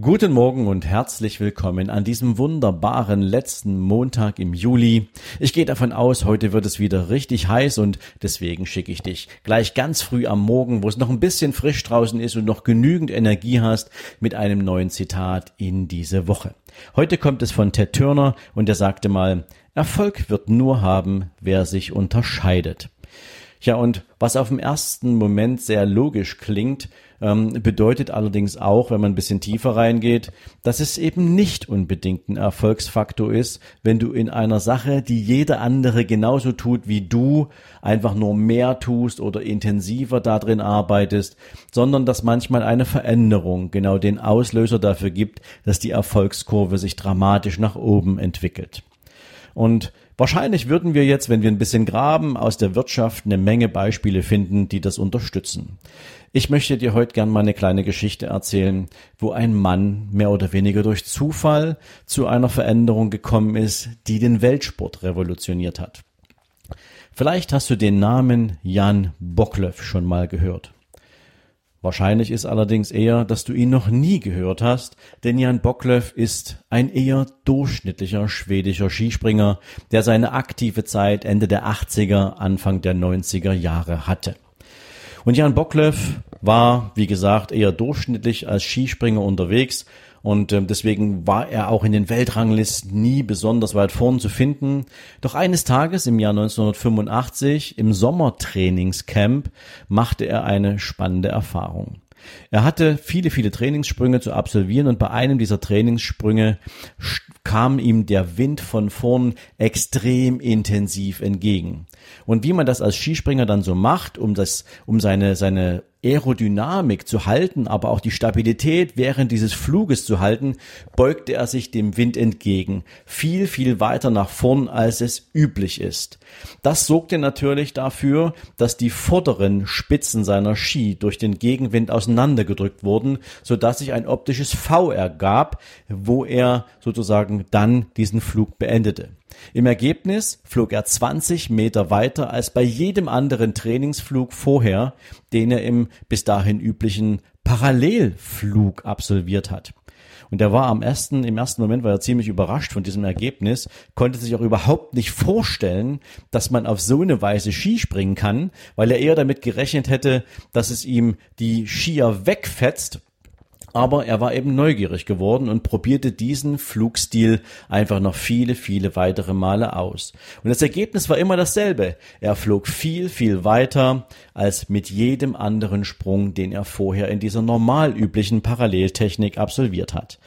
Guten Morgen und herzlich willkommen an diesem wunderbaren letzten Montag im Juli. Ich gehe davon aus, heute wird es wieder richtig heiß und deswegen schicke ich dich gleich ganz früh am Morgen, wo es noch ein bisschen frisch draußen ist und noch genügend Energie hast, mit einem neuen Zitat in diese Woche. Heute kommt es von Ted Turner und er sagte mal, Erfolg wird nur haben, wer sich unterscheidet. Ja, und was auf den ersten Moment sehr logisch klingt, ähm, bedeutet allerdings auch, wenn man ein bisschen tiefer reingeht, dass es eben nicht unbedingt ein Erfolgsfaktor ist, wenn du in einer Sache, die jeder andere genauso tut wie du, einfach nur mehr tust oder intensiver darin arbeitest, sondern dass manchmal eine Veränderung genau den Auslöser dafür gibt, dass die Erfolgskurve sich dramatisch nach oben entwickelt. Und Wahrscheinlich würden wir jetzt, wenn wir ein bisschen graben, aus der Wirtschaft eine Menge Beispiele finden, die das unterstützen. Ich möchte dir heute gern mal eine kleine Geschichte erzählen, wo ein Mann mehr oder weniger durch Zufall zu einer Veränderung gekommen ist, die den Weltsport revolutioniert hat. Vielleicht hast du den Namen Jan Bocklöff schon mal gehört. Wahrscheinlich ist allerdings eher, dass du ihn noch nie gehört hast, denn Jan Bocklöff ist ein eher durchschnittlicher schwedischer Skispringer, der seine aktive Zeit Ende der 80er, Anfang der 90er Jahre hatte. Und Jan Bocklöff war, wie gesagt, eher durchschnittlich als Skispringer unterwegs und äh, deswegen war er auch in den Weltranglisten nie besonders weit vorn zu finden. Doch eines Tages im Jahr 1985 im Sommertrainingscamp machte er eine spannende Erfahrung. Er hatte viele, viele Trainingssprünge zu absolvieren und bei einem dieser Trainingssprünge kam ihm der Wind von vorn extrem intensiv entgegen. Und wie man das als Skispringer dann so macht, um das, um seine, seine Aerodynamik zu halten, aber auch die Stabilität während dieses Fluges zu halten, beugte er sich dem Wind entgegen, viel, viel weiter nach vorn, als es üblich ist. Das sorgte natürlich dafür, dass die vorderen Spitzen seiner Ski durch den Gegenwind auseinandergedrückt wurden, so dass sich ein optisches V ergab, wo er sozusagen dann diesen Flug beendete. Im Ergebnis flog er 20 Meter weiter als bei jedem anderen Trainingsflug vorher, den er im bis dahin üblichen Parallelflug absolviert hat. Und er war am ersten, im ersten Moment war er ziemlich überrascht von diesem Ergebnis, konnte sich auch überhaupt nicht vorstellen, dass man auf so eine Weise Ski springen kann, weil er eher damit gerechnet hätte, dass es ihm die Skier wegfetzt aber er war eben neugierig geworden und probierte diesen Flugstil einfach noch viele, viele weitere Male aus. Und das Ergebnis war immer dasselbe. Er flog viel, viel weiter als mit jedem anderen Sprung, den er vorher in dieser normal üblichen Paralleltechnik absolviert hat.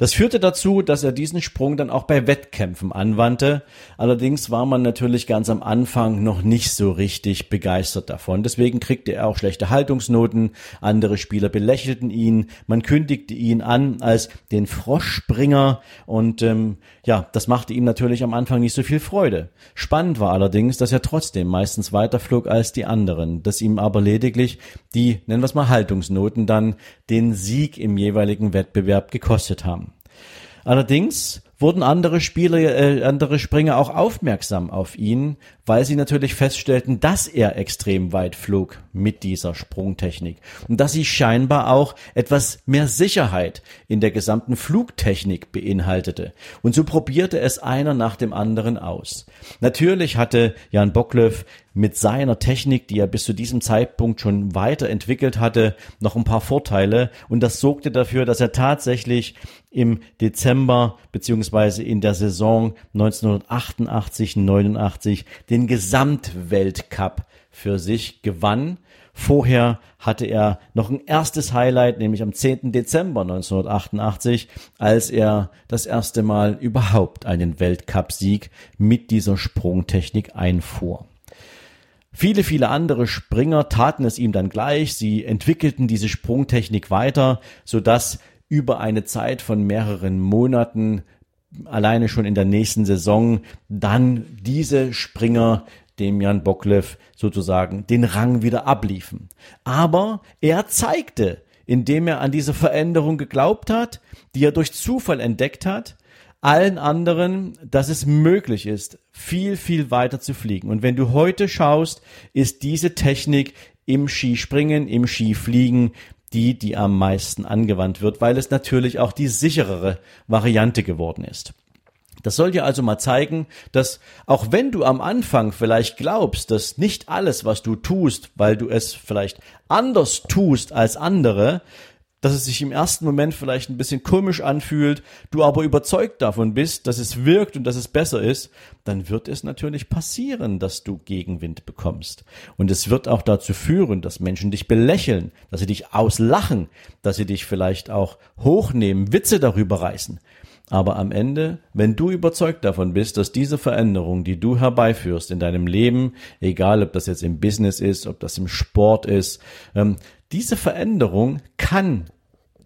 Das führte dazu, dass er diesen Sprung dann auch bei Wettkämpfen anwandte. Allerdings war man natürlich ganz am Anfang noch nicht so richtig begeistert davon. Deswegen kriegte er auch schlechte Haltungsnoten. Andere Spieler belächelten ihn. Man kündigte ihn an als den Froschspringer und ähm, ja, das machte ihm natürlich am Anfang nicht so viel Freude. Spannend war allerdings, dass er trotzdem meistens weiterflog als die anderen, dass ihm aber lediglich die, nennen wir es mal Haltungsnoten dann den Sieg im jeweiligen Wettbewerb gekostet haben. Allerdings wurden andere Spieler, äh, andere Springer auch aufmerksam auf ihn, weil sie natürlich feststellten, dass er extrem weit flog mit dieser Sprungtechnik und dass sie scheinbar auch etwas mehr Sicherheit in der gesamten Flugtechnik beinhaltete. Und so probierte es einer nach dem anderen aus. Natürlich hatte Jan Bocklöff mit seiner Technik, die er bis zu diesem Zeitpunkt schon weiterentwickelt hatte, noch ein paar Vorteile und das sorgte dafür, dass er tatsächlich im Dezember beziehungsweise in der Saison 1988-89 den Gesamtweltcup für sich gewann. Vorher hatte er noch ein erstes Highlight, nämlich am 10. Dezember 1988, als er das erste Mal überhaupt einen Weltcupsieg mit dieser Sprungtechnik einfuhr. Viele, viele andere Springer taten es ihm dann gleich. Sie entwickelten diese Sprungtechnik weiter, so dass über eine Zeit von mehreren Monaten alleine schon in der nächsten Saison dann diese Springer dem Jan Bocklev sozusagen den Rang wieder abliefen. Aber er zeigte, indem er an diese Veränderung geglaubt hat, die er durch Zufall entdeckt hat, allen anderen, dass es möglich ist, viel, viel weiter zu fliegen. Und wenn du heute schaust, ist diese Technik im Skispringen, im Skifliegen die, die am meisten angewandt wird, weil es natürlich auch die sicherere Variante geworden ist. Das soll dir also mal zeigen, dass auch wenn du am Anfang vielleicht glaubst, dass nicht alles, was du tust, weil du es vielleicht anders tust als andere, dass es sich im ersten Moment vielleicht ein bisschen komisch anfühlt, du aber überzeugt davon bist, dass es wirkt und dass es besser ist, dann wird es natürlich passieren, dass du Gegenwind bekommst. Und es wird auch dazu führen, dass Menschen dich belächeln, dass sie dich auslachen, dass sie dich vielleicht auch hochnehmen, Witze darüber reißen. Aber am Ende, wenn du überzeugt davon bist, dass diese Veränderung, die du herbeiführst in deinem Leben, egal ob das jetzt im Business ist, ob das im Sport ist, ähm, diese Veränderung kann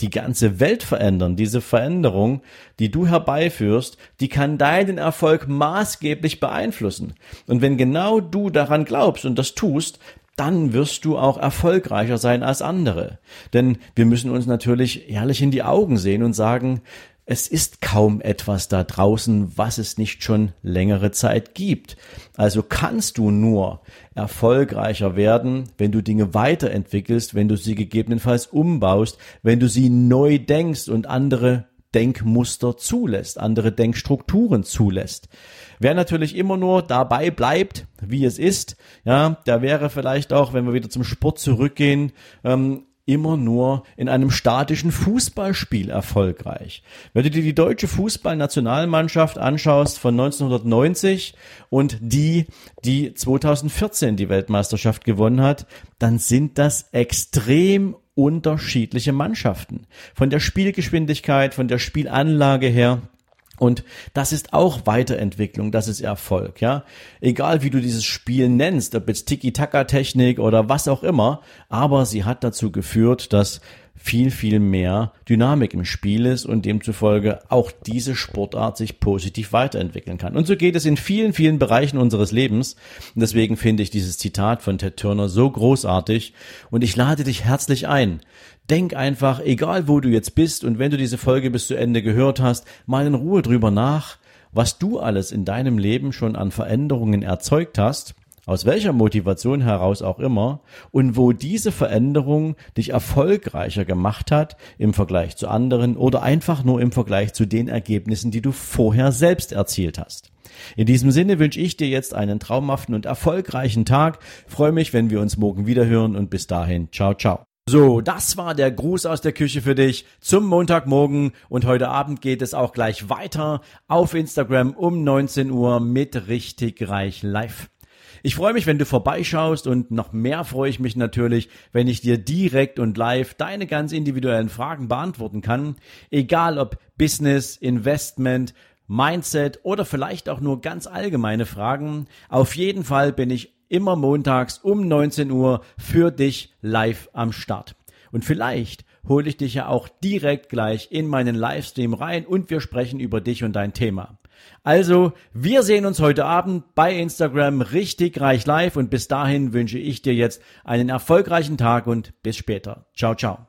die ganze Welt verändern. Diese Veränderung, die du herbeiführst, die kann deinen Erfolg maßgeblich beeinflussen. Und wenn genau du daran glaubst und das tust, dann wirst du auch erfolgreicher sein als andere. Denn wir müssen uns natürlich ehrlich in die Augen sehen und sagen, es ist kaum etwas da draußen, was es nicht schon längere Zeit gibt. Also kannst du nur erfolgreicher werden, wenn du Dinge weiterentwickelst, wenn du sie gegebenenfalls umbaust, wenn du sie neu denkst und andere Denkmuster zulässt, andere Denkstrukturen zulässt. Wer natürlich immer nur dabei bleibt, wie es ist, ja, der wäre vielleicht auch, wenn wir wieder zum Sport zurückgehen, ähm, immer nur in einem statischen Fußballspiel erfolgreich. Wenn du dir die deutsche Fußballnationalmannschaft anschaust von 1990 und die, die 2014 die Weltmeisterschaft gewonnen hat, dann sind das extrem unterschiedliche Mannschaften. Von der Spielgeschwindigkeit, von der Spielanlage her. Und das ist auch Weiterentwicklung, das ist Erfolg, ja. Egal wie du dieses Spiel nennst, ob jetzt Tiki-Taka-Technik oder was auch immer, aber sie hat dazu geführt, dass viel, viel mehr Dynamik im Spiel ist und demzufolge auch diese Sportart sich positiv weiterentwickeln kann. Und so geht es in vielen, vielen Bereichen unseres Lebens. Und deswegen finde ich dieses Zitat von Ted Turner so großartig und ich lade dich herzlich ein. Denk einfach, egal wo du jetzt bist und wenn du diese Folge bis zu Ende gehört hast, mal in Ruhe drüber nach, was du alles in deinem Leben schon an Veränderungen erzeugt hast aus welcher Motivation heraus auch immer, und wo diese Veränderung dich erfolgreicher gemacht hat im Vergleich zu anderen oder einfach nur im Vergleich zu den Ergebnissen, die du vorher selbst erzielt hast. In diesem Sinne wünsche ich dir jetzt einen traumhaften und erfolgreichen Tag. freue mich, wenn wir uns morgen wieder hören und bis dahin, ciao, ciao. So, das war der Gruß aus der Küche für dich zum Montagmorgen und heute Abend geht es auch gleich weiter auf Instagram um 19 Uhr mit richtig reich live. Ich freue mich, wenn du vorbeischaust und noch mehr freue ich mich natürlich, wenn ich dir direkt und live deine ganz individuellen Fragen beantworten kann. Egal ob Business, Investment, Mindset oder vielleicht auch nur ganz allgemeine Fragen. Auf jeden Fall bin ich immer montags um 19 Uhr für dich live am Start. Und vielleicht hole ich dich ja auch direkt gleich in meinen Livestream rein und wir sprechen über dich und dein Thema. Also, wir sehen uns heute Abend bei Instagram richtig reich live und bis dahin wünsche ich dir jetzt einen erfolgreichen Tag und bis später. Ciao, ciao.